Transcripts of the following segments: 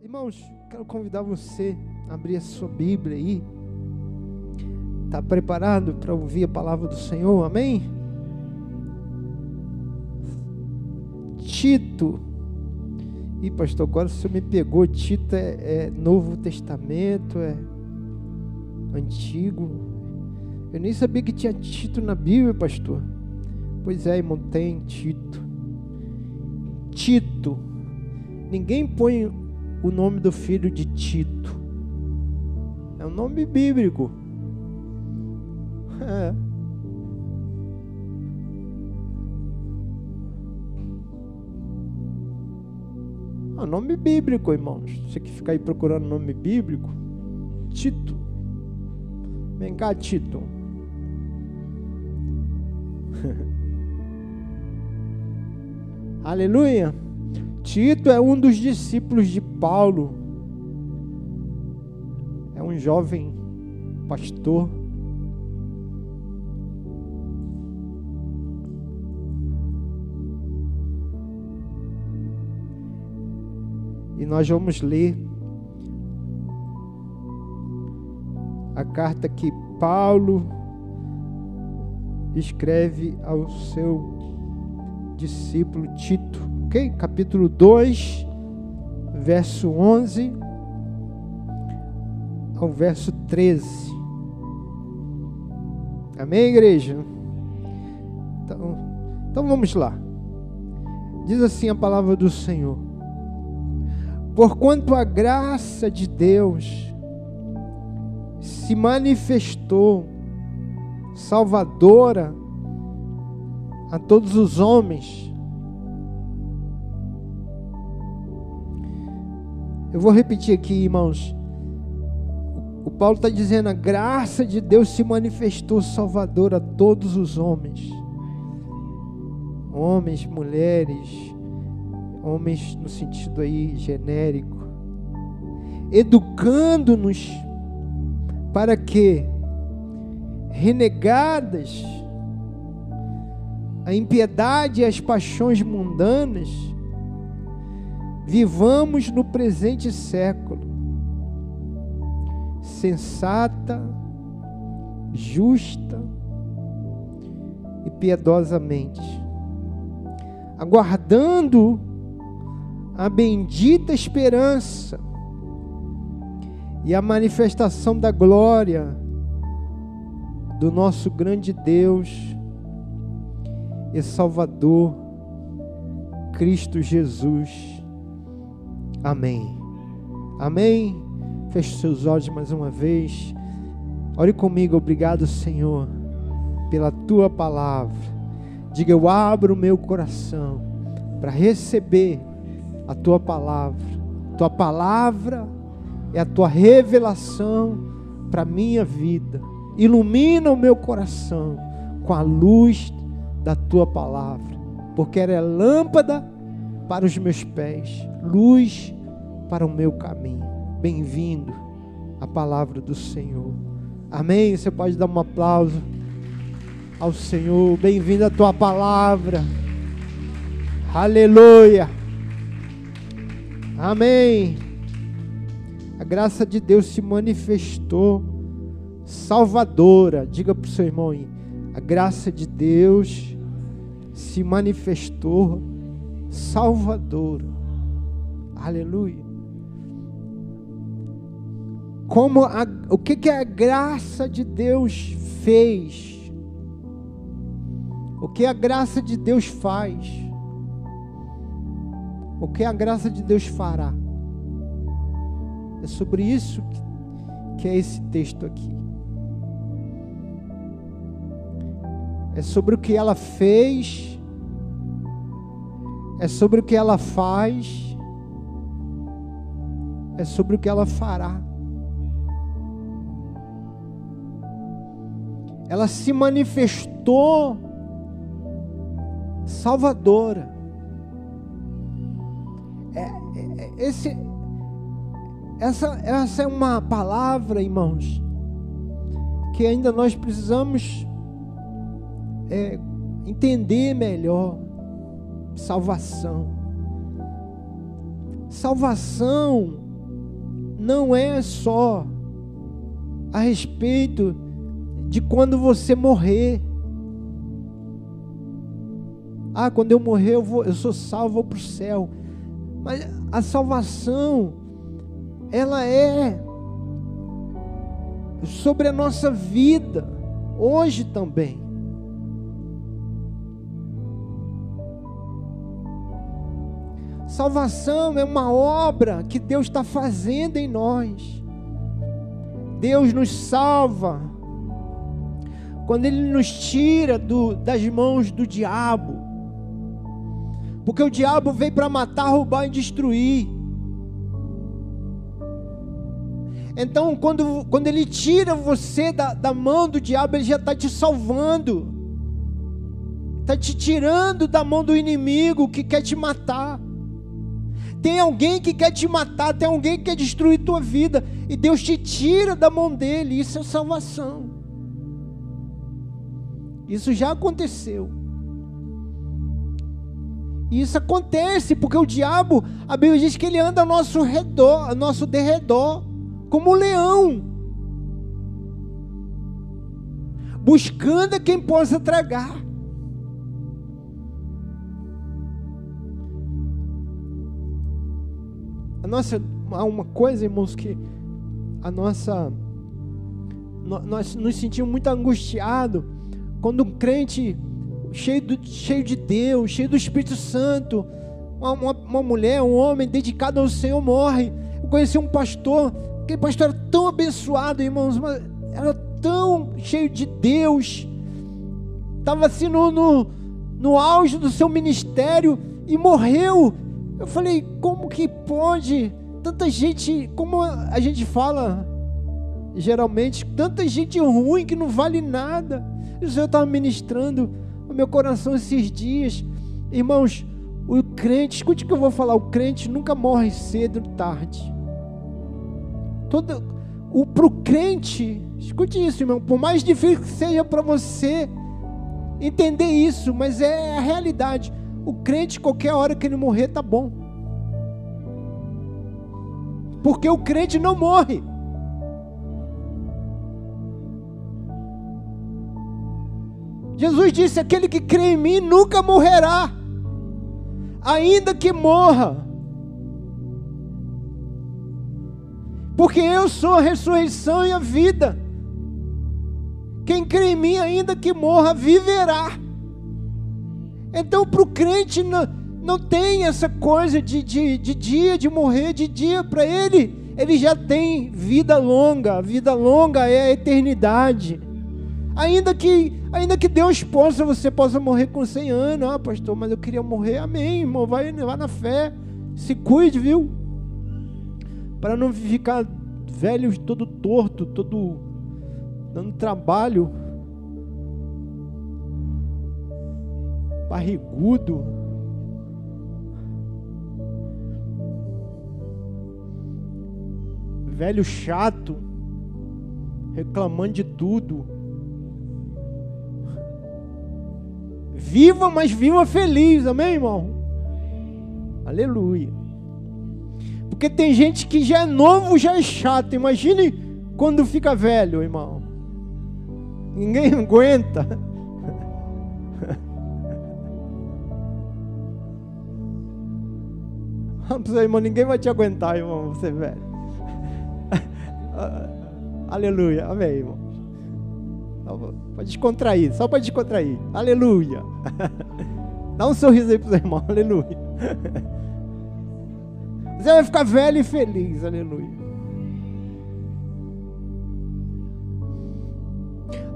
Irmãos, quero convidar você a abrir a sua Bíblia aí. Está preparado para ouvir a palavra do Senhor? Amém? Tito. E pastor, agora você me pegou. Tito é, é Novo Testamento, é Antigo. Eu nem sabia que tinha Tito na Bíblia, pastor. Pois é, irmão, tem Tito. Tito. Ninguém põe o nome do filho de Tito. É um nome bíblico. É. É um nome bíblico, irmãos. Você que fica aí procurando nome bíblico, Tito. Vem cá, Tito. Aleluia. Tito é um dos discípulos de Paulo. É um jovem pastor. E nós vamos ler a carta que Paulo escreve ao seu discípulo Tito, ok? Capítulo 2, verso 11 ao verso 13. Amém, igreja? Então, então vamos lá. Diz assim a palavra do Senhor: Porquanto a graça de Deus se manifestou salvadora a todos os homens. Eu vou repetir aqui, irmãos. O Paulo está dizendo: a graça de Deus se manifestou salvadora a todos os homens, homens, mulheres, homens no sentido aí genérico, educando-nos para que, renegadas a impiedade e as paixões mundanas, vivamos no presente século, sensata, justa e piedosamente, aguardando a bendita esperança e a manifestação da glória do nosso grande Deus e Salvador, Cristo Jesus. Amém. Amém. Feche seus olhos mais uma vez. Ore comigo, obrigado, Senhor, pela tua palavra. Diga, eu abro o meu coração para receber a tua palavra. Tua palavra é a tua revelação para a minha vida. Ilumina o meu coração com a luz da tua palavra, porque ela é lâmpada para os meus pés, luz para o meu caminho. Bem-vindo à palavra do Senhor. Amém. Você pode dar um aplauso ao Senhor. Bem-vindo à tua palavra. Aleluia. Amém. A graça de Deus se manifestou salvadora. Diga para o seu irmão aí. A graça de Deus se manifestou salvadora. Aleluia. Como a, o que, que a graça de Deus fez? O que a graça de Deus faz? o que a graça de Deus fará. É sobre isso que, que é esse texto aqui. É sobre o que ela fez, é sobre o que ela faz, é sobre o que ela fará. Ela se manifestou salvadora. Esse, essa, essa é uma palavra, irmãos, que ainda nós precisamos é, entender melhor. Salvação. Salvação não é só a respeito de quando você morrer. Ah, quando eu morrer eu, vou, eu sou salvo, para o céu. Mas a salvação, ela é sobre a nossa vida, hoje também. Salvação é uma obra que Deus está fazendo em nós. Deus nos salva quando Ele nos tira do, das mãos do diabo. Porque o diabo veio para matar, roubar e destruir. Então, quando, quando Ele tira você da, da mão do diabo, Ele já está te salvando, está te tirando da mão do inimigo que quer te matar. Tem alguém que quer te matar, tem alguém que quer destruir tua vida, e Deus te tira da mão dele, isso é salvação. Isso já aconteceu. E isso acontece porque o diabo, a Bíblia diz que ele anda ao nosso redor, ao nosso derredor, como um leão, buscando quem possa tragar. Nossa, há uma coisa, irmãos, que a nossa. Nós nos sentimos muito angustiados quando um crente cheio, do, cheio de Deus, cheio do Espírito Santo, uma, uma, uma mulher, um homem dedicado ao Senhor morre. Eu conheci um pastor, aquele pastor era tão abençoado, irmãos, era tão cheio de Deus, estava assim no, no, no auge do seu ministério e morreu eu falei, como que pode tanta gente, como a gente fala geralmente, tanta gente ruim que não vale nada. E o Senhor estava ministrando o meu coração esses dias. Irmãos, o crente, escute o que eu vou falar, o crente nunca morre cedo ou tarde. Todo, o pro crente, escute isso, irmão, por mais difícil que seja para você entender isso, mas é a realidade. O crente, qualquer hora que ele morrer, tá bom. Porque o crente não morre. Jesus disse: aquele que crê em mim nunca morrerá, ainda que morra. Porque eu sou a ressurreição e a vida. Quem crê em mim, ainda que morra, viverá. Então, para o crente não, não tem essa coisa de, de, de dia, de morrer, de dia para ele. Ele já tem vida longa. Vida longa é a eternidade. Ainda que, ainda que Deus possa, você possa morrer com 100 anos. Ah, pastor, mas eu queria morrer. Amém, irmão. Vai, vai na fé. Se cuide, viu? Para não ficar velho todo torto, todo dando trabalho barrigudo. Velho chato, reclamando de tudo. Viva, mas viva feliz, amém, irmão? Aleluia. Porque tem gente que já é novo, já é chato. Imagine quando fica velho, irmão. Ninguém aguenta. Vamos aí, irmão, ninguém vai te aguentar, irmão, você velho. Aleluia, amém, irmão. Pode descontrair, só para descontrair. Aleluia. Dá um sorriso aí para os irmãos, aleluia. Você vai ficar velho e feliz, aleluia.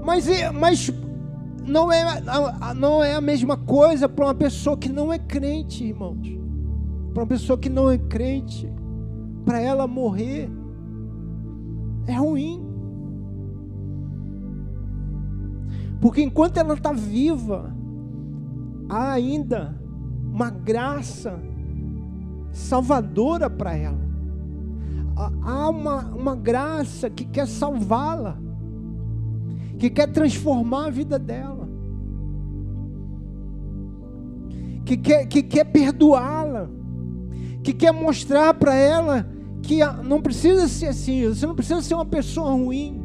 Mas, mas não, é, não é a mesma coisa para uma pessoa que não é crente, irmãos para uma pessoa que não é crente, para ela morrer, é ruim. Porque enquanto ela está viva, há ainda uma graça salvadora para ela. Há uma, uma graça que quer salvá-la, que quer transformar a vida dela, que quer, que quer perdoá-la que quer mostrar para ela que não precisa ser assim, você não precisa ser uma pessoa ruim.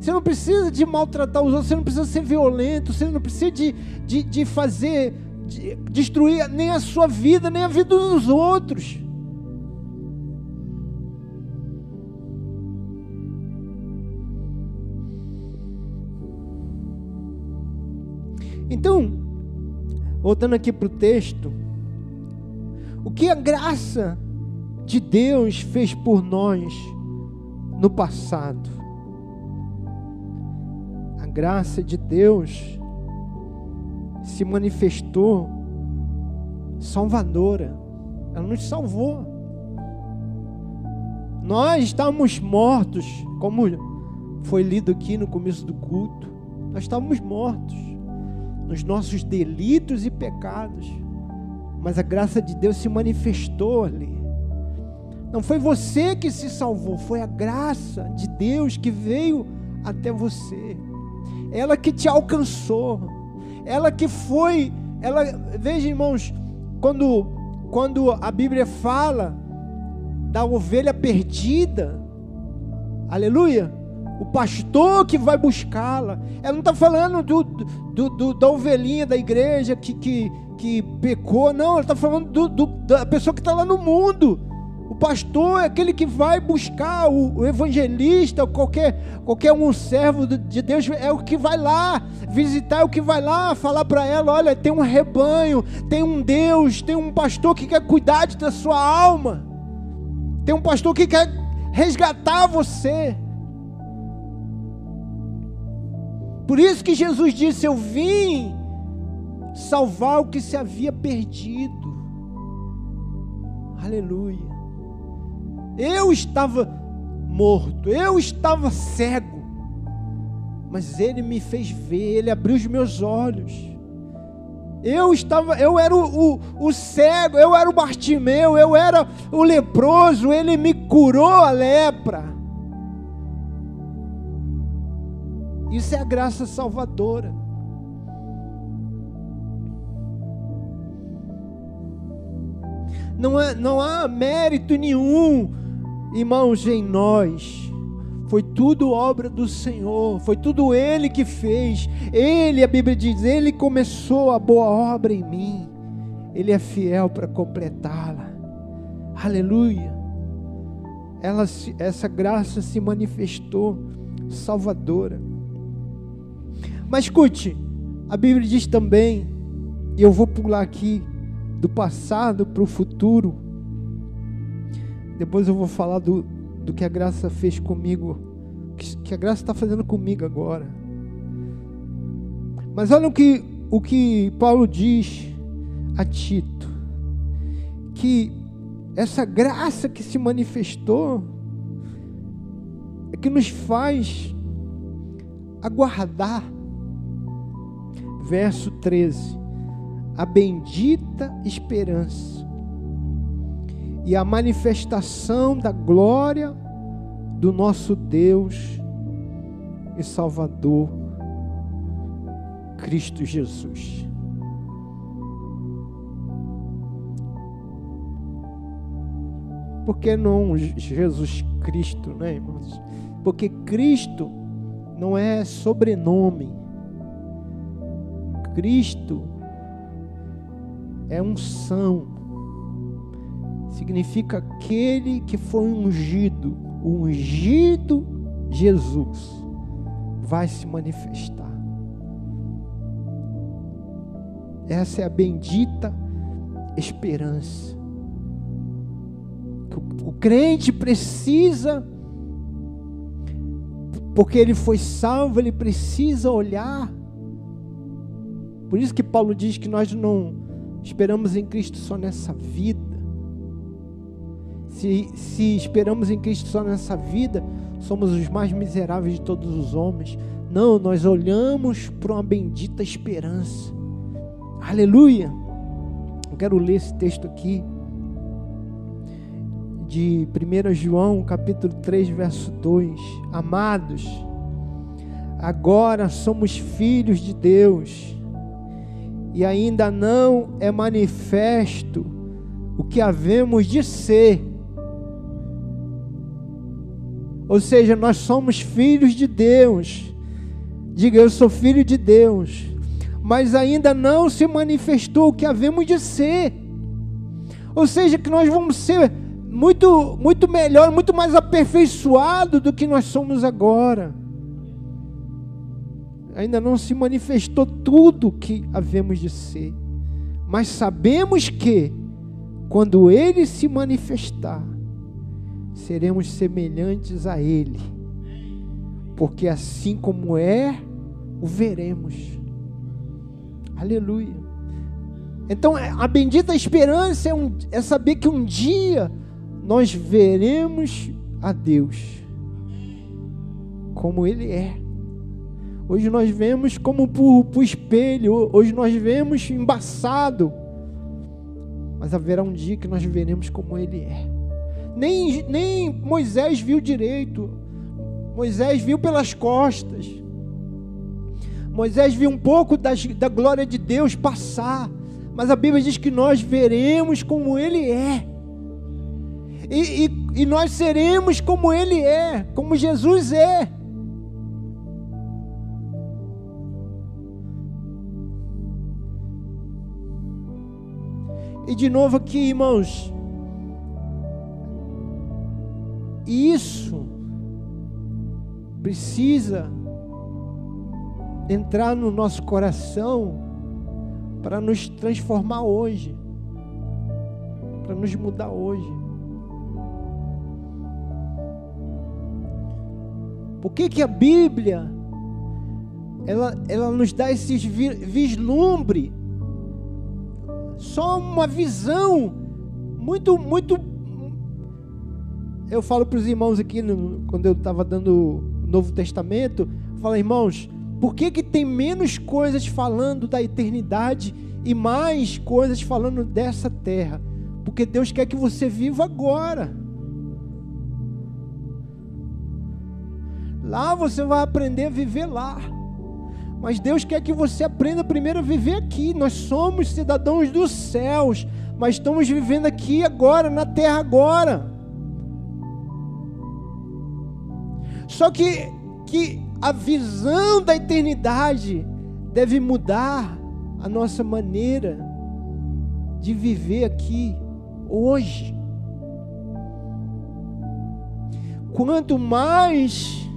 Você não precisa de maltratar os outros, você não precisa ser violento, você não precisa de, de, de fazer, de destruir nem a sua vida, nem a vida dos outros. Então, voltando aqui para o texto, o que a graça de Deus fez por nós no passado? graça de Deus se manifestou salvadora. Ela nos salvou. Nós estávamos mortos, como foi lido aqui no começo do culto. Nós estávamos mortos nos nossos delitos e pecados. Mas a graça de Deus se manifestou ali. Não foi você que se salvou, foi a graça de Deus que veio até você. Ela que te alcançou, ela que foi, ela, veja irmãos, quando, quando a Bíblia fala da ovelha perdida, aleluia, o pastor que vai buscá-la, ela não está falando do, do, do, da ovelhinha da igreja que, que, que pecou, não, ela está falando do, da pessoa que está lá no mundo, o pastor é aquele que vai buscar o, o evangelista, qualquer, qualquer um servo de Deus, é o que vai lá visitar, é o que vai lá falar para ela: olha, tem um rebanho, tem um Deus, tem um pastor que quer cuidar da sua alma, tem um pastor que quer resgatar você. Por isso que Jesus disse: Eu vim salvar o que se havia perdido. Aleluia. Eu estava morto, eu estava cego, mas Ele me fez ver, Ele abriu os meus olhos. Eu estava, eu era o, o, o, cego, eu era o Bartimeu, eu era o leproso, ele me curou a lepra. Isso é a graça salvadora. Não, é, não há mérito nenhum irmãos, em nós. Foi tudo obra do Senhor, foi tudo Ele que fez. Ele, a Bíblia diz, Ele começou a boa obra em mim. Ele é fiel para completá-la. Aleluia. Ela, essa graça se manifestou salvadora. Mas escute, a Bíblia diz também, e eu vou pular aqui do passado para o futuro depois eu vou falar do, do que a graça fez comigo, que, que a graça está fazendo comigo agora. Mas olha o que, o que Paulo diz a Tito: que essa graça que se manifestou é que nos faz aguardar. Verso 13: a bendita esperança e a manifestação da glória do nosso Deus e Salvador, Cristo Jesus. Por que não Jesus Cristo, né, irmãos? Porque Cristo não é sobrenome. Cristo é unção significa aquele que foi ungido. O ungido Jesus vai se manifestar. Essa é a bendita esperança. O crente precisa, porque ele foi salvo, ele precisa olhar. Por isso que Paulo diz que nós não esperamos em Cristo só nessa vida se, se esperamos em Cristo só nessa vida, somos os mais miseráveis de todos os homens. Não, nós olhamos para uma bendita esperança. Aleluia! Eu quero ler esse texto aqui de 1 João, capítulo 3, verso 2. Amados, agora somos filhos de Deus, e ainda não é manifesto o que havemos de ser Ou seja, nós somos filhos de Deus. Diga, eu sou filho de Deus. Mas ainda não se manifestou o que havemos de ser. Ou seja, que nós vamos ser muito, muito melhor, muito mais aperfeiçoado do que nós somos agora. Ainda não se manifestou tudo o que havemos de ser. Mas sabemos que, quando Ele se manifestar, seremos semelhantes a Ele, porque assim como é, o veremos. Aleluia. Então, a bendita esperança é, um, é saber que um dia nós veremos a Deus como Ele é. Hoje nós vemos como por, por espelho, hoje nós vemos embaçado, mas haverá um dia que nós veremos como Ele é. Nem, nem Moisés viu direito, Moisés viu pelas costas. Moisés viu um pouco das, da glória de Deus passar, mas a Bíblia diz que nós veremos como Ele é. E, e, e nós seremos como Ele é, como Jesus é. E de novo aqui, irmãos. Isso precisa entrar no nosso coração para nos transformar hoje, para nos mudar hoje. Por que, que a Bíblia ela, ela nos dá esses vislumbre só uma visão muito, muito. Eu falo para os irmãos aqui, no, quando eu estava dando o Novo Testamento, falo, irmãos, por que, que tem menos coisas falando da eternidade e mais coisas falando dessa terra? Porque Deus quer que você viva agora. Lá você vai aprender a viver lá. Mas Deus quer que você aprenda primeiro a viver aqui. Nós somos cidadãos dos céus, mas estamos vivendo aqui agora, na terra agora. Só que, que a visão da eternidade deve mudar a nossa maneira de viver aqui hoje. Quanto mais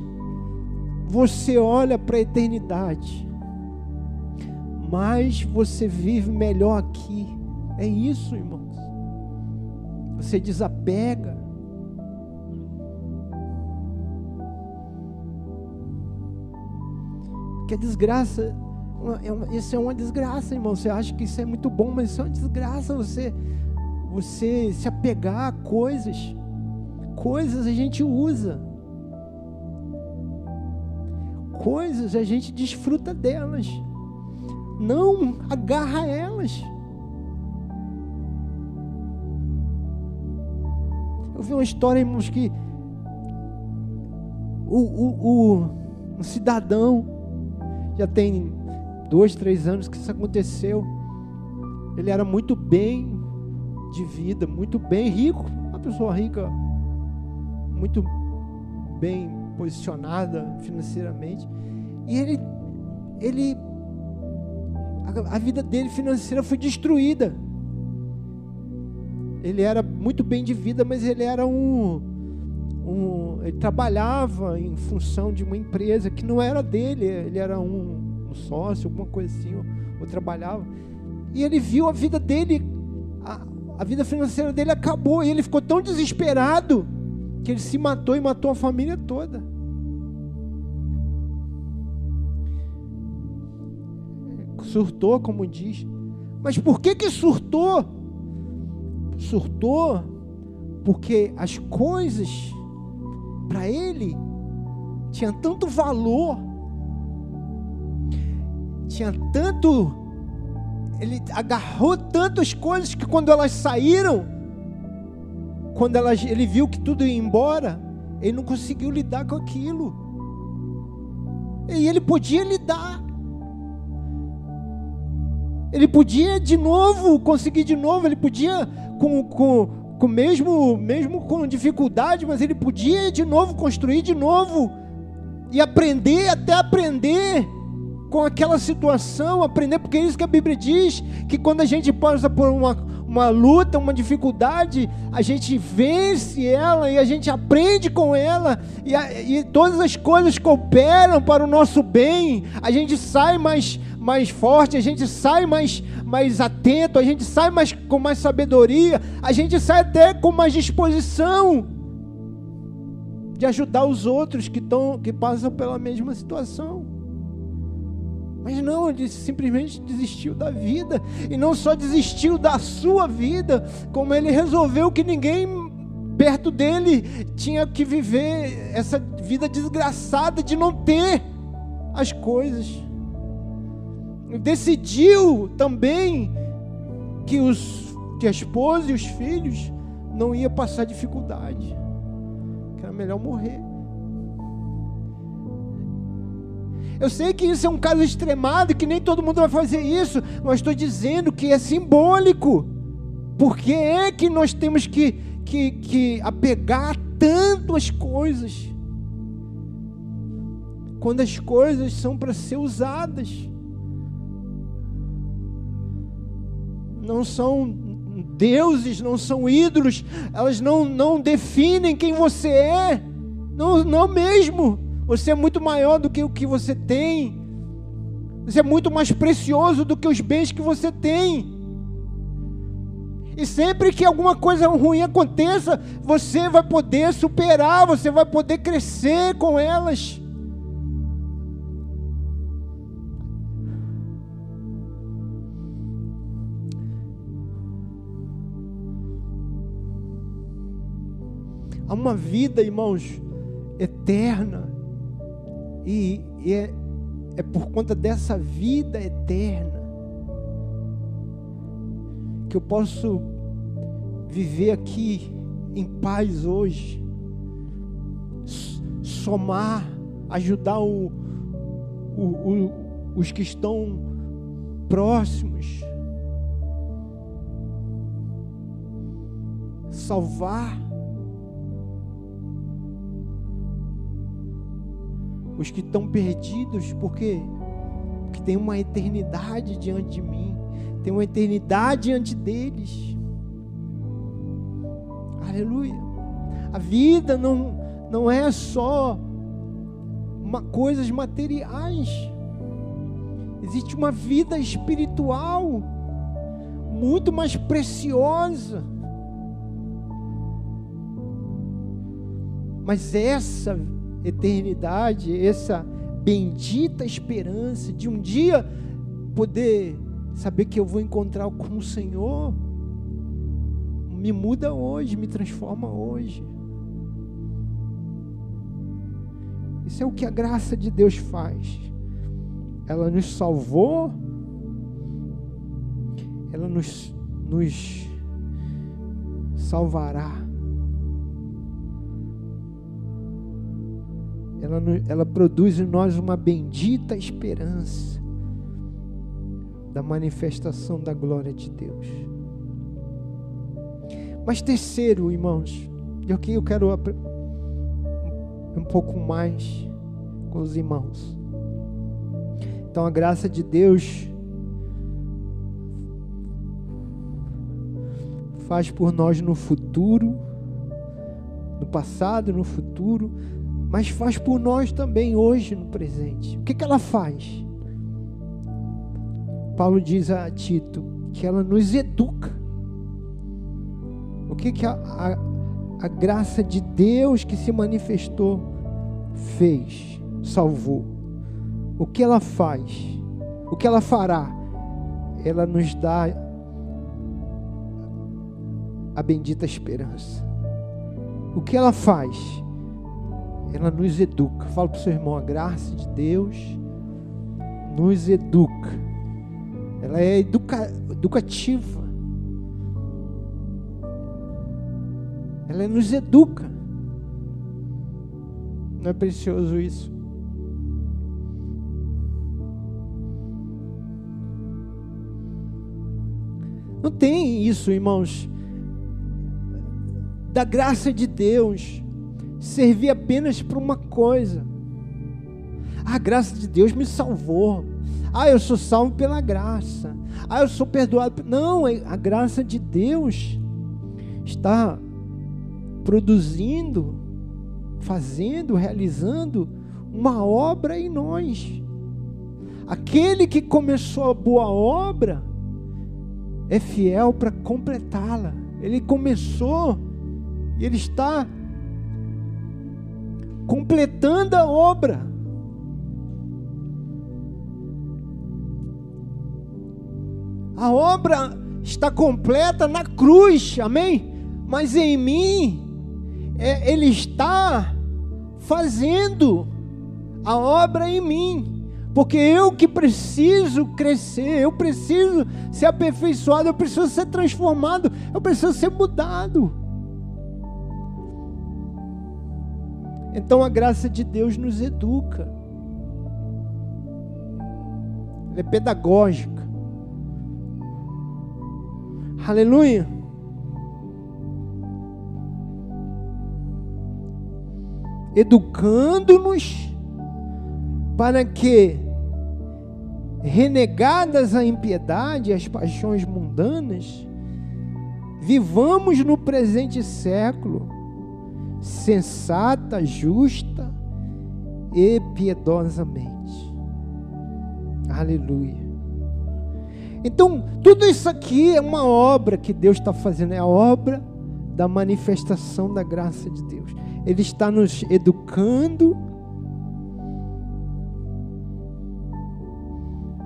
você olha para a eternidade, mais você vive melhor aqui. É isso, irmãos. Você desapega. Que a desgraça, é isso é uma desgraça, irmão. Você acha que isso é muito bom, mas isso é uma desgraça. Você, você se apegar a coisas. Coisas a gente usa coisas, a gente desfruta delas. Não agarra elas. Eu vi uma história, irmãos, que o, o, o, um cidadão, já tem dois, três anos que isso aconteceu. Ele era muito bem de vida, muito bem rico, uma pessoa rica, muito bem posicionada financeiramente. E ele, ele a, a vida dele financeira foi destruída. Ele era muito bem de vida, mas ele era um, um ele trabalhava em função de uma empresa que não era dele, ele era um, um sócio, alguma coisa assim, ou, ou, trabalhava. E ele viu a vida dele, a, a vida financeira dele acabou, e ele ficou tão desesperado que ele se matou e matou a família toda. Surtou, como diz. Mas por que que surtou? Surtou porque as coisas para ele tinha tanto valor, tinha tanto ele agarrou tantas coisas que quando elas saíram, quando elas, ele viu que tudo ia embora, ele não conseguiu lidar com aquilo. E ele podia lidar. Ele podia de novo, conseguir de novo, ele podia com, com, com mesmo, mesmo com dificuldade, mas ele podia de novo construir de novo e aprender até aprender com aquela situação, aprender, porque é isso que a Bíblia diz, que quando a gente passa por uma, uma luta, uma dificuldade, a gente vence ela e a gente aprende com ela, e, a, e todas as coisas cooperam para o nosso bem, a gente sai mais, mais forte, a gente sai mais, mais atento, a gente sai mais, com mais sabedoria, a gente sai até com mais disposição de ajudar os outros que, tão, que passam pela mesma situação. Mas não, ele simplesmente desistiu da vida. E não só desistiu da sua vida, como ele resolveu que ninguém perto dele tinha que viver essa vida desgraçada de não ter as coisas. Decidiu também que, os, que a esposa e os filhos não iam passar dificuldade, que era melhor morrer. Eu sei que isso é um caso extremado que nem todo mundo vai fazer isso, mas estou dizendo que é simbólico. Porque é que nós temos que, que, que apegar tanto as coisas? Quando as coisas são para ser usadas, não são deuses, não são ídolos, elas não, não definem quem você é, não, não mesmo. Você é muito maior do que o que você tem. Você é muito mais precioso do que os bens que você tem. E sempre que alguma coisa ruim aconteça, você vai poder superar, você vai poder crescer com elas. Há uma vida, irmãos, eterna e, e é, é por conta dessa vida eterna que eu posso viver aqui em paz hoje, somar, ajudar o, o, o, os que estão próximos, salvar os que estão perdidos, porque porque tem uma eternidade diante de mim, tem uma eternidade diante deles. Aleluia. A vida não não é só uma coisas materiais. Existe uma vida espiritual muito mais preciosa. Mas essa eternidade, essa bendita esperança de um dia poder saber que eu vou encontrar com o Senhor, me muda hoje, me transforma hoje. Isso é o que a graça de Deus faz. Ela nos salvou, ela nos, nos salvará. Ela, ela produz em nós uma bendita esperança da manifestação da glória de Deus. Mas terceiro, irmãos, e aqui eu quero um pouco mais com os irmãos. Então a graça de Deus faz por nós no futuro, no passado, no futuro, mas faz por nós também hoje no presente. O que, que ela faz? Paulo diz a Tito que ela nos educa. O que, que a, a, a graça de Deus que se manifestou fez, salvou? O que ela faz? O que ela fará? Ela nos dá a bendita esperança. O que ela faz? Ela nos educa. Fala para o seu irmão, a graça de Deus nos educa. Ela é educa, educativa. Ela nos educa. Não é precioso isso? Não tem isso, irmãos. da graça de Deus servir apenas para uma coisa. A graça de Deus me salvou. Ah, eu sou salvo pela graça. Ah, eu sou perdoado. Não, é, a graça de Deus está produzindo, fazendo, realizando uma obra em nós. Aquele que começou a boa obra é fiel para completá-la. Ele começou e ele está completando a obra. A obra está completa na cruz, amém? Mas em mim, é, Ele está fazendo a obra em mim, porque eu que preciso crescer, eu preciso ser aperfeiçoado, eu preciso ser transformado, eu preciso ser mudado. Então a graça de Deus nos educa, ela é pedagógica. Aleluia. Educando-nos para que, renegadas a impiedade e as paixões mundanas, vivamos no presente século sensata, justa e piedosamente. Aleluia. Então, tudo isso aqui é uma obra que Deus está fazendo, é a obra da manifestação da graça de Deus. Ele está nos educando.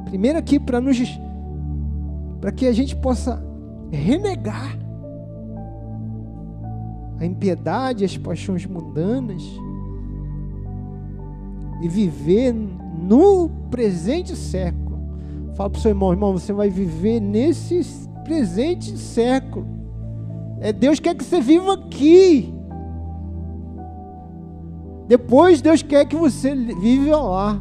Primeiro aqui para nos para que a gente possa renegar a impiedade, as paixões mundanas e viver no presente século Fala para o seu irmão, irmão, você vai viver nesse presente século. É Deus quer que você viva aqui. Depois Deus quer que você viva lá.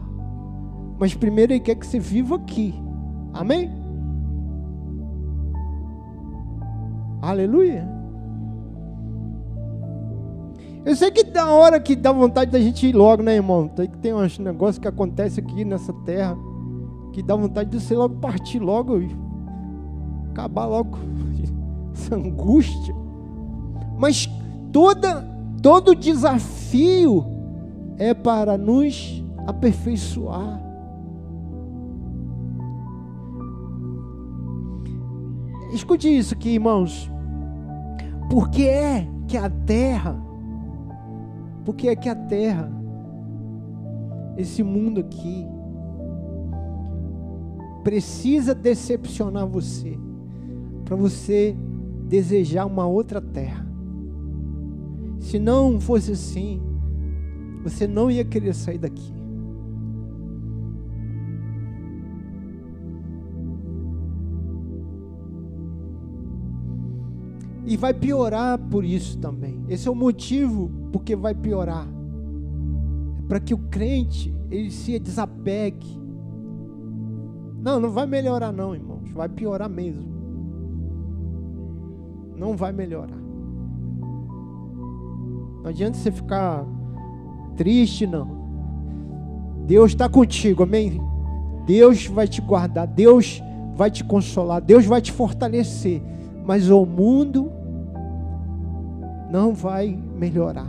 Mas primeiro Ele quer que você viva aqui. Amém? Aleluia. Eu sei que da hora que dá vontade da gente ir logo, né, irmão? Tem que tem uns negócios que acontecem aqui nessa terra que dá vontade de você logo partir logo e acabar logo essa angústia. Mas toda todo desafio é para nos aperfeiçoar. Escute isso aqui, irmãos. Por que é que a terra, por que é que a terra, esse mundo aqui, precisa decepcionar você para você desejar uma outra terra. Se não fosse assim, você não ia querer sair daqui. E vai piorar por isso também. Esse é o motivo porque vai piorar. É para que o crente ele se desapegue não, não vai melhorar não, irmãos. Vai piorar mesmo. Não vai melhorar. Não adianta você ficar triste, não. Deus está contigo, amém? Deus vai te guardar, Deus vai te consolar, Deus vai te fortalecer. Mas o mundo não vai melhorar.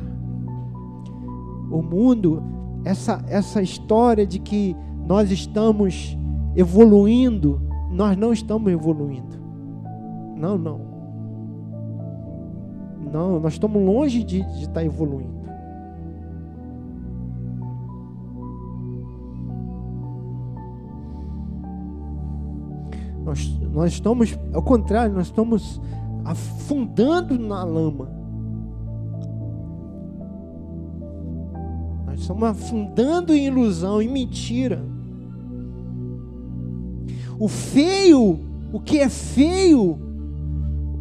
O mundo, essa, essa história de que nós estamos evoluindo, nós não estamos evoluindo. Não, não. Não, nós estamos longe de, de estar evoluindo. Nós, nós estamos, ao contrário, nós estamos afundando na lama. Estamos afundando em ilusão, em mentira. O feio, o que é feio,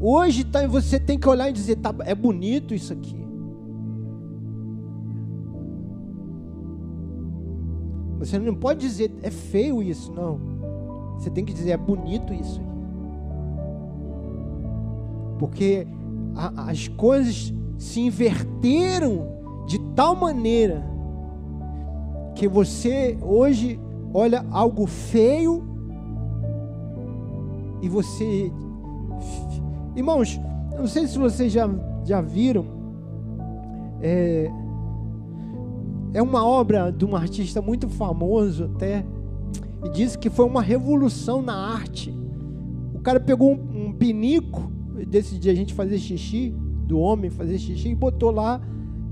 hoje tá, você tem que olhar e dizer: tá, é bonito isso aqui. Você não pode dizer é feio isso, não. Você tem que dizer é bonito isso. Porque a, as coisas se inverteram de tal maneira que você hoje olha algo feio e você. Irmãos, não sei se vocês já, já viram. É, é uma obra de um artista muito famoso até. E diz que foi uma revolução na arte. O cara pegou um, um pinico desse dia a gente fazer xixi, do homem fazer xixi, e botou lá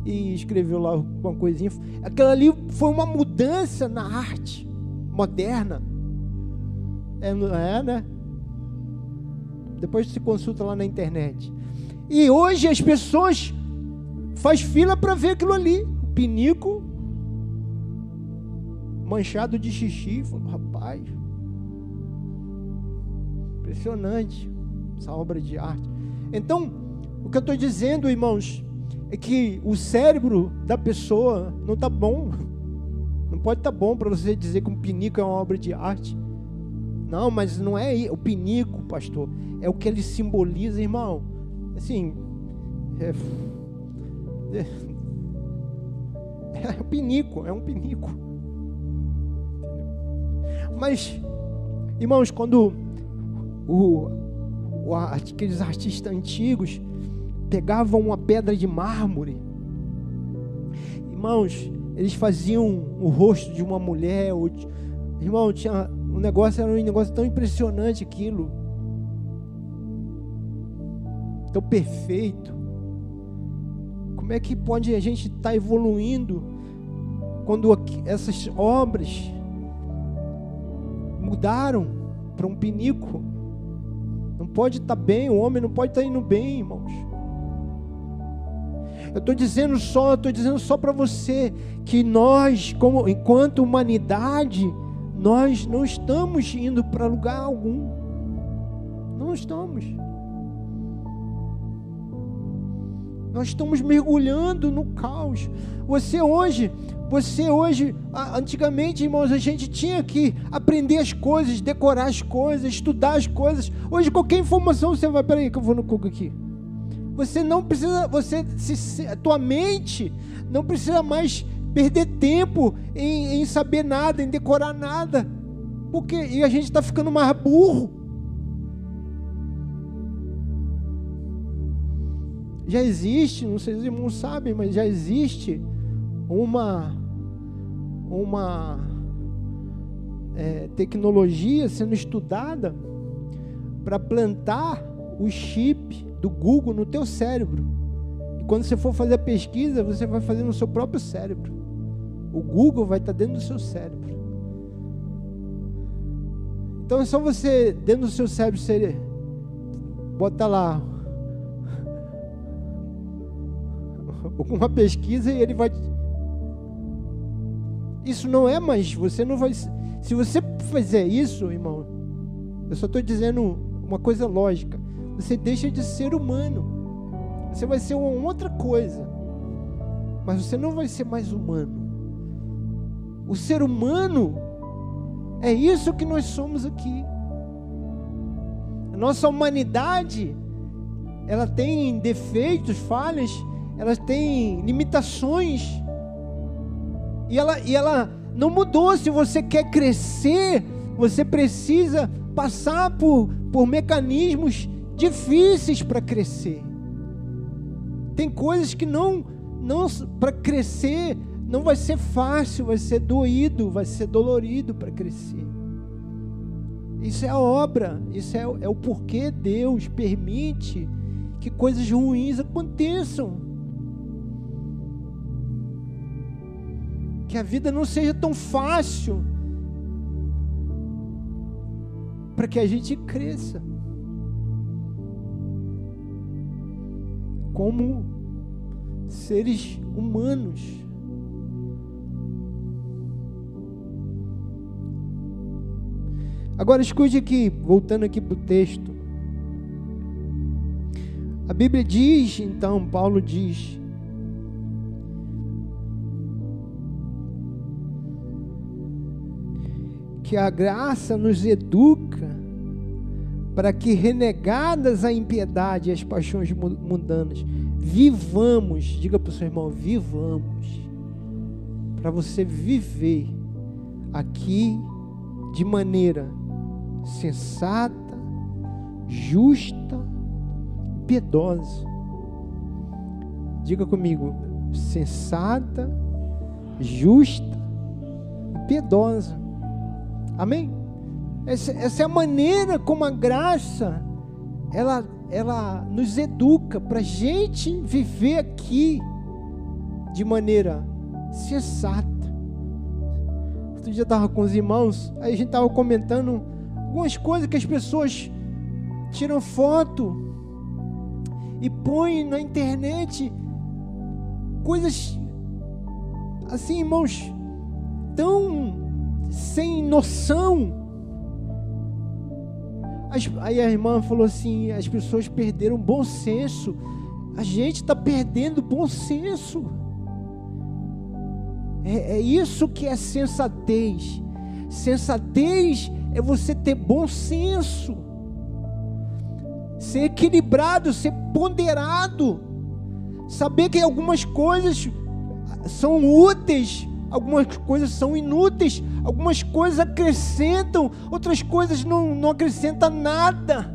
e escreveu lá uma coisinha. Aquilo ali foi uma mudança na arte moderna. É, é né? Depois se consulta lá na internet. E hoje as pessoas faz fila para ver aquilo ali. O pinico manchado de xixi. Falou, rapaz, impressionante essa obra de arte. Então, o que eu estou dizendo, irmãos, é que o cérebro da pessoa não está bom. Não pode estar tá bom para você dizer que um pinico é uma obra de arte. Não, mas não é o pinico, pastor. É o que ele simboliza, irmão. Assim, é, é, é um pinico, é um pinico. Mas, irmãos, quando o, o, aqueles artistas antigos pegavam uma pedra de mármore, irmãos, eles faziam o rosto de uma mulher, ou de, irmão, tinha um negócio, era um negócio tão impressionante aquilo, tão perfeito. Como é que pode a gente estar tá evoluindo quando essas obras mudaram para um pinico. Não pode estar tá bem, o homem não pode estar tá indo bem, irmãos. Eu estou dizendo só, estou dizendo só para você que nós, como enquanto humanidade, nós não estamos indo para lugar algum. Não estamos. Nós estamos mergulhando no caos. Você hoje, você hoje, antigamente, irmãos, a gente tinha que aprender as coisas, decorar as coisas, estudar as coisas. Hoje, qualquer informação você vai, peraí, que eu vou no Google aqui. Você não precisa, você, se, a tua mente não precisa mais perder tempo em, em saber nada, em decorar nada, porque e a gente está ficando mais burro. Já existe, não sei se os irmãos sabem, mas já existe uma uma é, tecnologia sendo estudada para plantar o chip do Google no teu cérebro. E quando você for fazer a pesquisa, você vai fazer no seu próprio cérebro. O Google vai estar dentro do seu cérebro. Então é só você, dentro do seu cérebro, você bota lá uma pesquisa e ele vai isso não é mais, você não vai. Se você fizer isso, irmão, eu só estou dizendo uma coisa lógica. Você deixa de ser humano. Você vai ser uma outra coisa. Mas você não vai ser mais humano. O ser humano é isso que nós somos aqui. A nossa humanidade, ela tem defeitos, falhas, ela tem limitações. E ela, e ela não mudou. Se você quer crescer, você precisa passar por, por mecanismos difíceis para crescer. Tem coisas que não, não para crescer não vai ser fácil, vai ser doído, vai ser dolorido para crescer. Isso é a obra, isso é, é o porquê Deus permite que coisas ruins aconteçam. que a vida não seja tão fácil, para que a gente cresça. Como seres humanos. Agora escute aqui, voltando aqui para o texto. A Bíblia diz, então, Paulo diz, que a graça nos educa para que, renegadas a impiedade e as paixões mundanas, vivamos, diga para o seu irmão, vivamos, para você viver aqui de maneira sensata, justa, piedosa. Diga comigo, sensata, justa piedosa. Amém? Essa, essa é a maneira como a graça ela, ela nos educa para a gente viver aqui de maneira sensata. Outro dia eu estava com os irmãos, aí a gente estava comentando algumas coisas que as pessoas tiram foto e põem na internet coisas assim, irmãos, tão sem noção. As, aí a irmã falou assim: as pessoas perderam bom senso. A gente está perdendo bom senso. É, é isso que é sensatez. Sensatez é você ter bom senso, ser equilibrado, ser ponderado, saber que algumas coisas são úteis, algumas coisas são inúteis, algumas coisas acrescentam, outras coisas não, não acrescentam nada.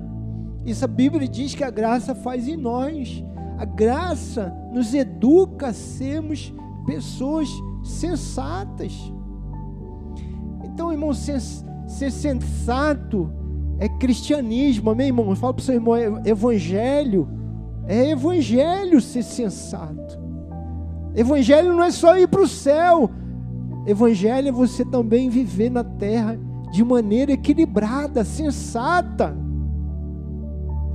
Isso a Bíblia diz que a graça faz em nós. A graça nos educa a sermos pessoas sensatas. Então, irmão, ser, ser sensato é cristianismo, amém, irmão? Fala para o seu irmão, é evangelho. É evangelho ser sensato. Evangelho não é só ir para o céu. Evangelho é você também viver na terra de maneira equilibrada, sensata.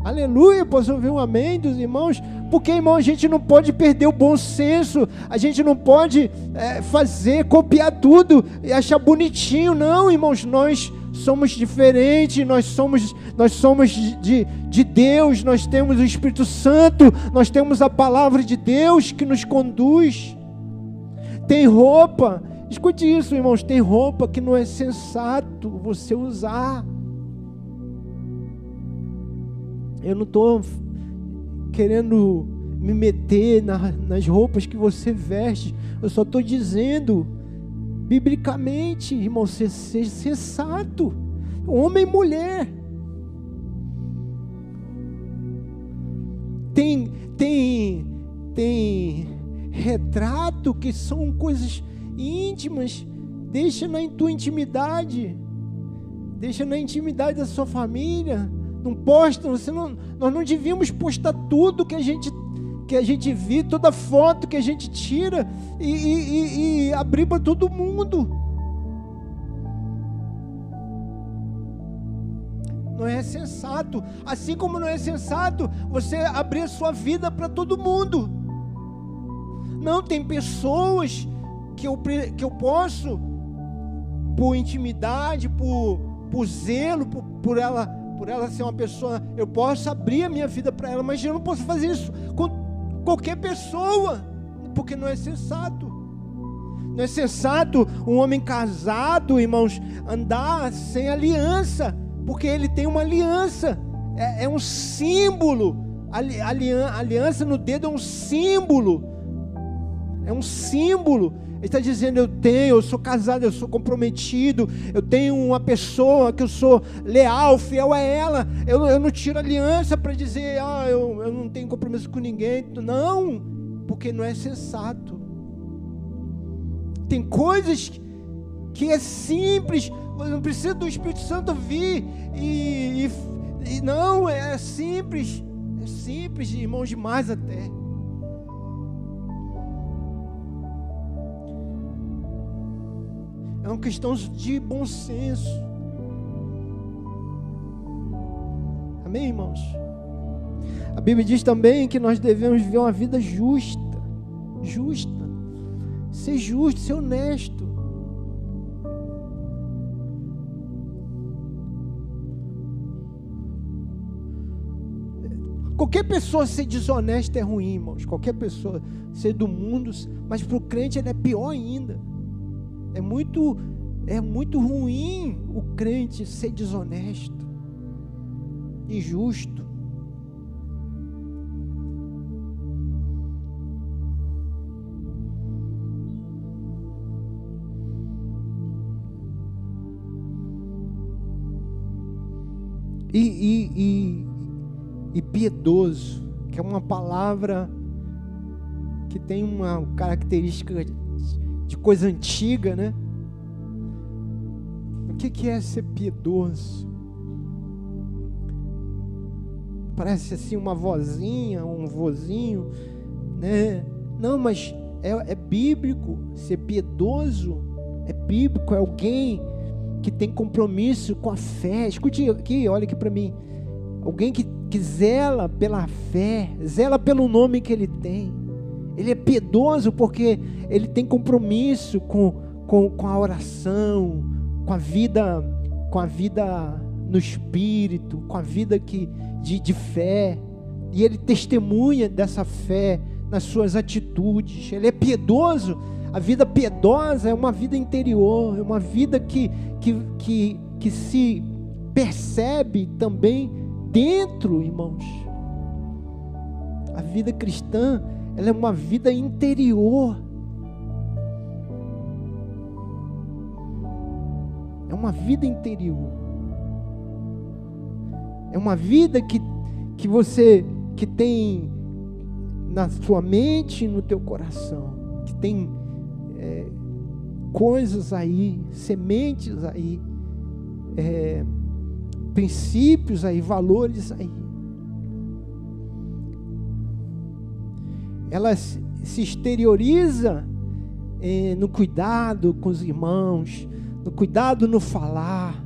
Aleluia, posso ouvir um amém dos irmãos? Porque, irmão, a gente não pode perder o bom senso, a gente não pode é, fazer, copiar tudo e achar bonitinho, não, irmãos, nós somos diferentes, nós somos, nós somos de, de Deus, nós temos o Espírito Santo, nós temos a palavra de Deus que nos conduz. Tem roupa, escute isso, irmãos, tem roupa que não é sensato você usar. Eu não estou querendo me meter na, nas roupas que você veste, eu só estou dizendo, biblicamente, irmão, ser, ser sensato, homem e mulher. Tem, tem, tem retrato que são coisas íntimas, deixa na tua intimidade, deixa na intimidade da sua família não posta, você não, nós não devíamos postar tudo que a gente que a gente vê, toda foto que a gente tira e, e, e abrir para todo mundo. Não é sensato. Assim como não é sensato você abrir a sua vida para todo mundo. Não, tem pessoas que eu, que eu posso, por intimidade, por, por zelo, por, por ela por ela ser uma pessoa, eu posso abrir a minha vida para ela, mas eu não posso fazer isso com qualquer pessoa, porque não é sensato. Não é sensato um homem casado, irmãos, andar sem aliança, porque ele tem uma aliança, é, é um símbolo. aliança no dedo é um símbolo, é um símbolo ele está dizendo: Eu tenho, eu sou casado, eu sou comprometido, eu tenho uma pessoa que eu sou leal, fiel a ela. Eu, eu não tiro aliança para dizer: Ah, eu, eu não tenho compromisso com ninguém. Não, porque não é sensato. Tem coisas que é simples, não precisa do Espírito Santo vir e, e, e não, é simples, é simples, irmãos, demais até. Uma questão de bom senso. Amém, irmãos? A Bíblia diz também que nós devemos viver uma vida justa. Justa. Ser justo, ser honesto. Qualquer pessoa ser desonesta é ruim, irmãos. Qualquer pessoa ser do mundo, mas para o crente ele é pior ainda. É muito é muito ruim o crente ser desonesto, injusto. E, e, e, e, piedoso, que é uma palavra que tem uma característica de coisa antiga, né? O que é ser piedoso? Parece assim uma vozinha, um vozinho, né? Não, mas é, é bíblico. Ser piedoso é bíblico, é alguém que tem compromisso com a fé. Escute aqui, olha aqui para mim. Alguém que, que zela pela fé, zela pelo nome que ele tem. Ele é piedoso porque ele tem compromisso com, com, com a oração, com a vida, com a vida no espírito, com a vida que, de, de fé. E ele testemunha dessa fé nas suas atitudes. Ele é piedoso. A vida piedosa é uma vida interior, é uma vida que, que, que, que se percebe também dentro, irmãos. A vida cristã, ela é uma vida interior. É uma vida interior. É uma vida que, que você que tem na sua mente no teu coração, que tem é, coisas aí, sementes aí, é, princípios aí, valores aí. Ela se exterioriza é, no cuidado com os irmãos, no cuidado no falar,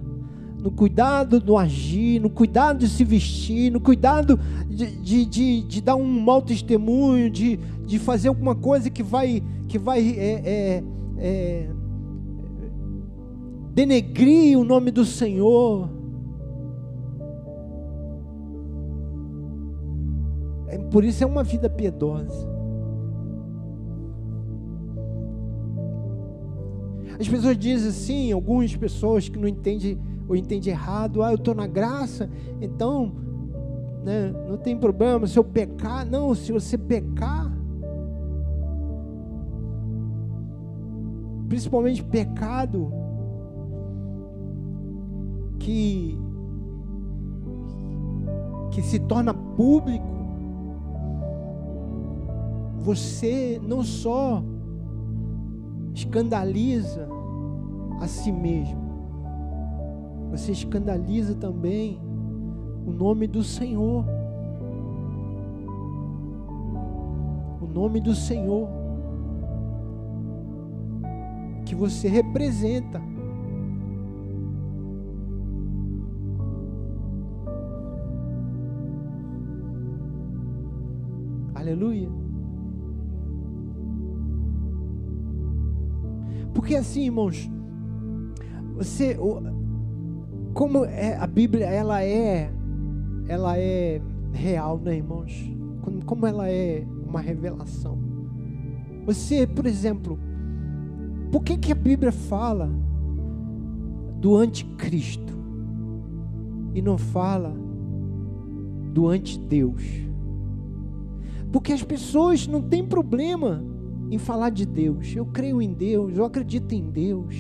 no cuidado no agir, no cuidado de se vestir, no cuidado de, de, de, de dar um mau testemunho, de, de fazer alguma coisa que vai, que vai é, é, é, denegrir o nome do Senhor. Por isso é uma vida piedosa. As pessoas dizem assim, algumas pessoas que não entendem ou entende errado, ah, eu estou na graça, então né, não tem problema se eu pecar. Não, se você pecar, principalmente pecado que que se torna público, você não só escandaliza a si mesmo, você escandaliza também o nome do Senhor. O nome do Senhor que você representa. Porque assim, irmãos, você como é, a Bíblia ela é ela é real, né, irmãos? Como, ela é uma revelação. Você, por exemplo, por que que a Bíblia fala do anticristo e não fala do antideus? Porque as pessoas não têm problema em falar de Deus. Eu creio em Deus, eu acredito em Deus.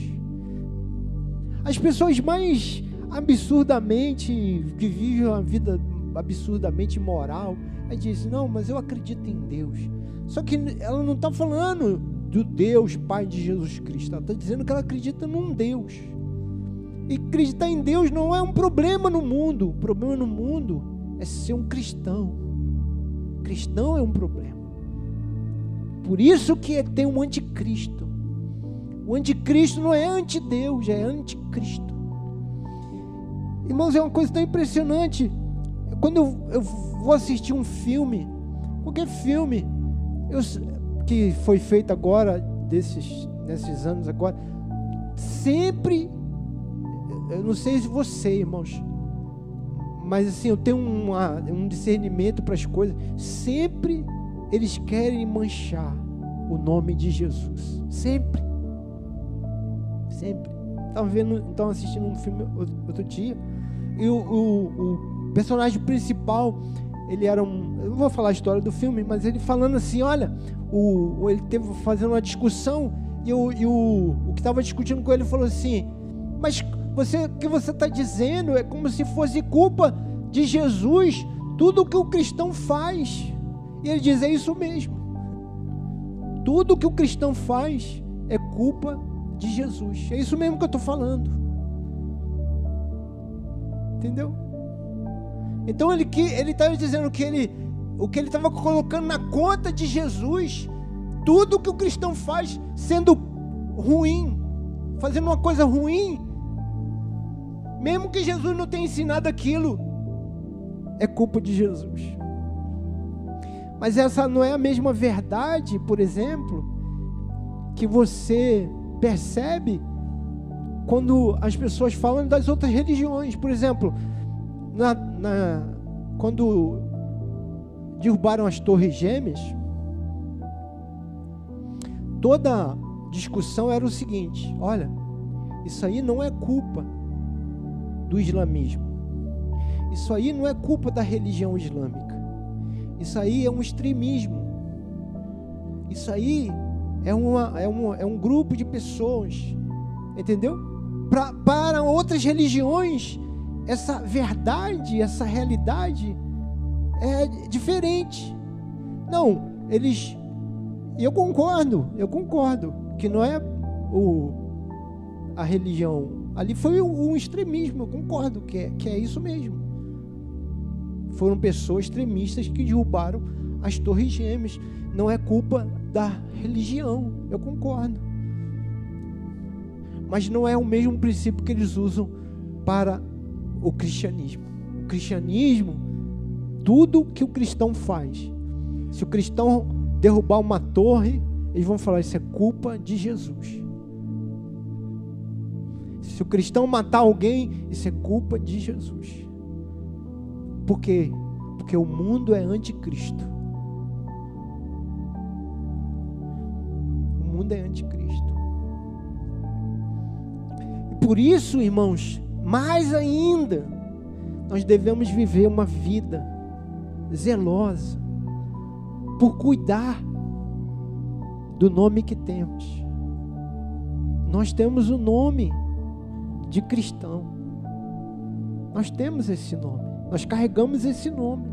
As pessoas mais absurdamente, que vive uma vida absurdamente moral, aí diz: Não, mas eu acredito em Deus. Só que ela não está falando do Deus Pai de Jesus Cristo, ela está dizendo que ela acredita num Deus. E acreditar em Deus não é um problema no mundo, o problema no mundo é ser um cristão. Cristão é um problema. Por isso que tem um anticristo. O anticristo não é anti-Deus, é anticristo. Irmãos, é uma coisa tão impressionante. Quando eu, eu vou assistir um filme, qualquer filme, eu, que foi feito agora, desses, nesses anos agora, sempre, eu não sei se você, irmãos, mas assim, eu tenho uma, um discernimento para as coisas, sempre eles querem manchar o nome de Jesus, sempre, sempre. Estava vendo, então assistindo um filme outro dia, e o, o, o personagem principal, ele era um. Eu não vou falar a história do filme, mas ele falando assim: olha, o, ele teve fazendo uma discussão e, o, e o, o que estava discutindo com ele falou assim: Mas você, o que você está dizendo é como se fosse culpa de Jesus tudo que o cristão faz. E ele diz: é isso mesmo. Tudo que o cristão faz é culpa de Jesus. É isso mesmo que eu estou falando. Entendeu? Então ele que ele estava dizendo que ele o que ele estava colocando na conta de Jesus, tudo que o cristão faz sendo ruim, fazendo uma coisa ruim, mesmo que Jesus não tenha ensinado aquilo, é culpa de Jesus. Mas essa não é a mesma verdade, por exemplo, que você percebe quando as pessoas falam das outras religiões. Por exemplo, na, na, quando derrubaram as torres gêmeas, toda discussão era o seguinte: olha, isso aí não é culpa do islamismo, isso aí não é culpa da religião islâmica, isso aí é um extremismo, isso aí é, uma, é, uma, é um grupo de pessoas, entendeu? Pra, para outras religiões, essa verdade, essa realidade é diferente. Não, eles. Eu concordo, eu concordo que não é o, a religião. Ali foi um extremismo, eu concordo que é, que é isso mesmo. Foram pessoas extremistas que derrubaram as torres gêmeas. Não é culpa da religião, eu concordo. Mas não é o mesmo princípio que eles usam para o cristianismo. O cristianismo tudo que o cristão faz. Se o cristão derrubar uma torre, eles vão falar: Isso é culpa de Jesus. Se o cristão matar alguém, isso é culpa de Jesus. Por quê? Porque o mundo é anticristo. O mundo é anticristo. E por isso, irmãos, mais ainda, nós devemos viver uma vida zelosa por cuidar do nome que temos. Nós temos o nome de cristão. Nós temos esse nome. Nós carregamos esse nome.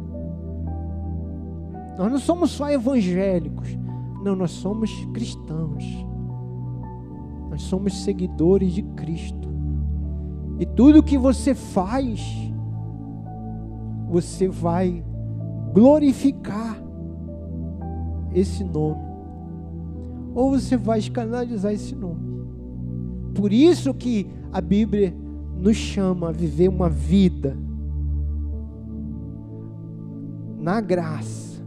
Nós não somos só evangélicos. Não, nós somos cristãos. Nós somos seguidores de Cristo. E tudo que você faz, você vai glorificar esse nome, ou você vai escandalizar esse nome. Por isso que a Bíblia nos chama a viver uma vida na graça.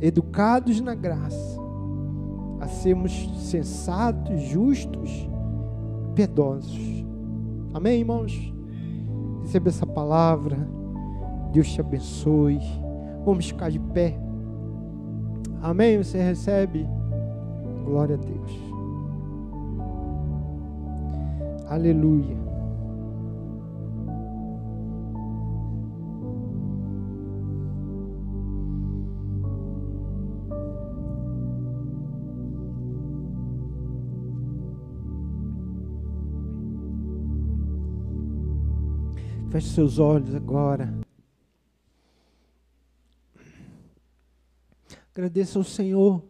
Educados na graça, a sermos sensatos, justos, piedosos. Amém, irmãos? Receba essa palavra. Deus te abençoe. Vamos ficar de pé. Amém? Você recebe? Glória a Deus. Aleluia. Feche seus olhos agora. Agradeça ao Senhor.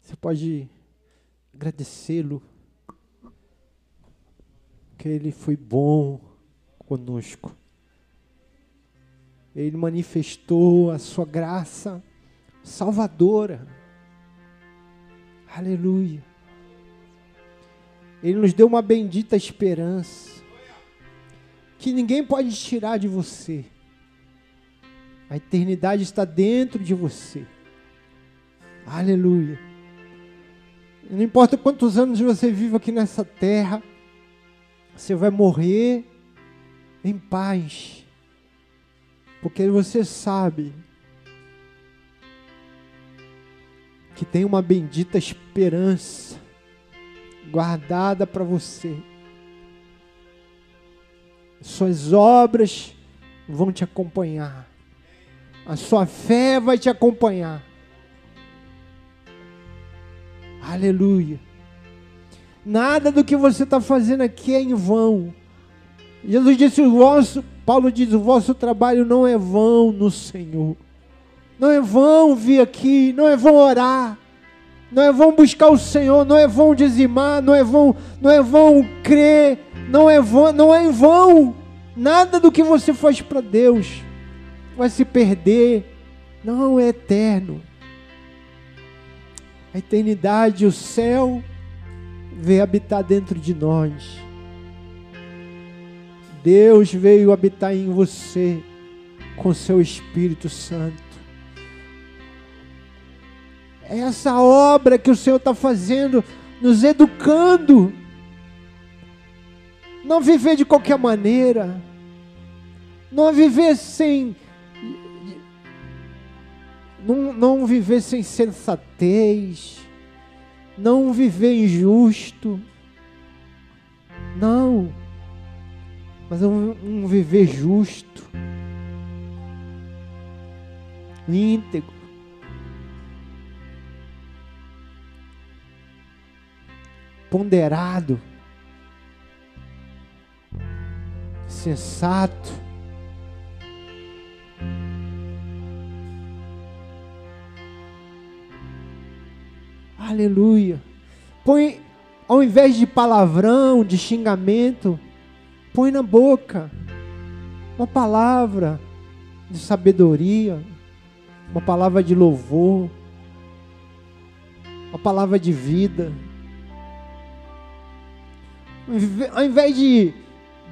Você pode agradecê-lo. Que Ele foi bom conosco. Ele manifestou a sua graça salvadora. Aleluia. Ele nos deu uma bendita esperança que ninguém pode tirar de você. A eternidade está dentro de você. Aleluia. Não importa quantos anos você vive aqui nessa terra, você vai morrer em paz. Porque você sabe que tem uma bendita esperança guardada para você suas obras vão te acompanhar. A sua fé vai te acompanhar. Aleluia. Nada do que você está fazendo aqui é em vão. Jesus disse: o vosso, Paulo diz: o vosso trabalho não é vão no Senhor. Não é vão vir aqui, não é vão orar, não é vão buscar o Senhor, não é vão dizimar, não é vão, não é vão crer, não é vão, não é em vão. Nada do que você faz para Deus vai se perder. Não é eterno. A eternidade, o céu veio habitar dentro de nós. Deus veio habitar em você com seu Espírito Santo. É essa obra que o Senhor está fazendo, nos educando. Não viver de qualquer maneira. Não viver sem. Não, não viver sem sensatez. Não viver injusto. Não mas um, um viver justo, íntegro. Ponderado, sensato, aleluia. Põe, ao invés de palavrão, de xingamento, Põe na boca uma palavra de sabedoria, uma palavra de louvor, uma palavra de vida. Ao invés de,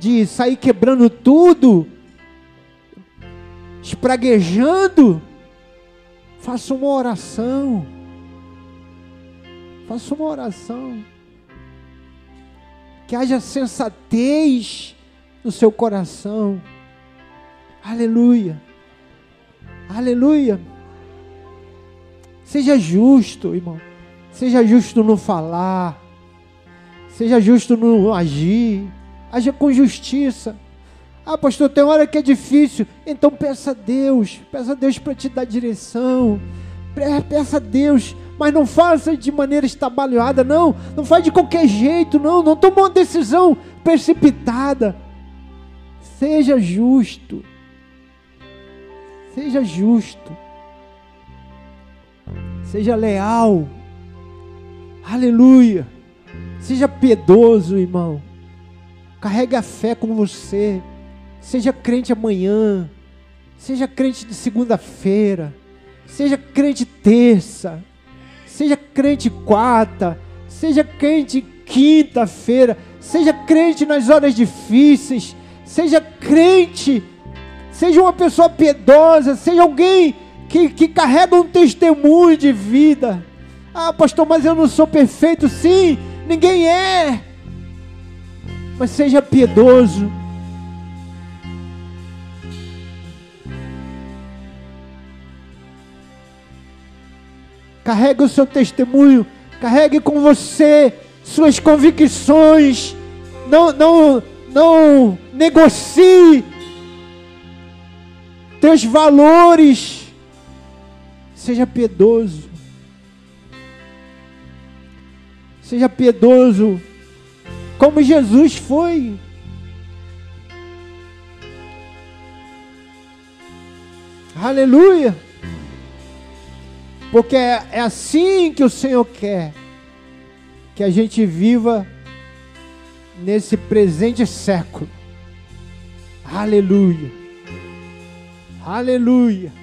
de sair quebrando tudo, espraguejando, faça uma oração. Faça uma oração que haja sensatez no seu coração. Aleluia. Aleluia. Seja justo, irmão. Seja justo no falar. Seja justo no agir. Haja com justiça. Ah, pastor, tem hora que é difícil. Então peça a Deus. Peça a Deus para te dar direção. Peça a Deus mas não faça de maneira estabalhada, não, não faz de qualquer jeito, não, não toma uma decisão precipitada. Seja justo. Seja justo. Seja leal. Aleluia. Seja piedoso, irmão. Carregue a fé com você. Seja crente amanhã. Seja crente de segunda-feira. Seja crente terça seja crente quarta, seja crente quinta-feira, seja crente nas horas difíceis, seja crente, seja uma pessoa piedosa, seja alguém que, que carrega um testemunho de vida. Ah, pastor, mas eu não sou perfeito. Sim, ninguém é. Mas seja piedoso. Carregue o seu testemunho, carregue com você suas convicções. Não, não, não negocie teus valores. Seja piedoso. Seja piedoso, como Jesus foi. Aleluia. Porque é, é assim que o Senhor quer que a gente viva nesse presente século. Aleluia. Aleluia.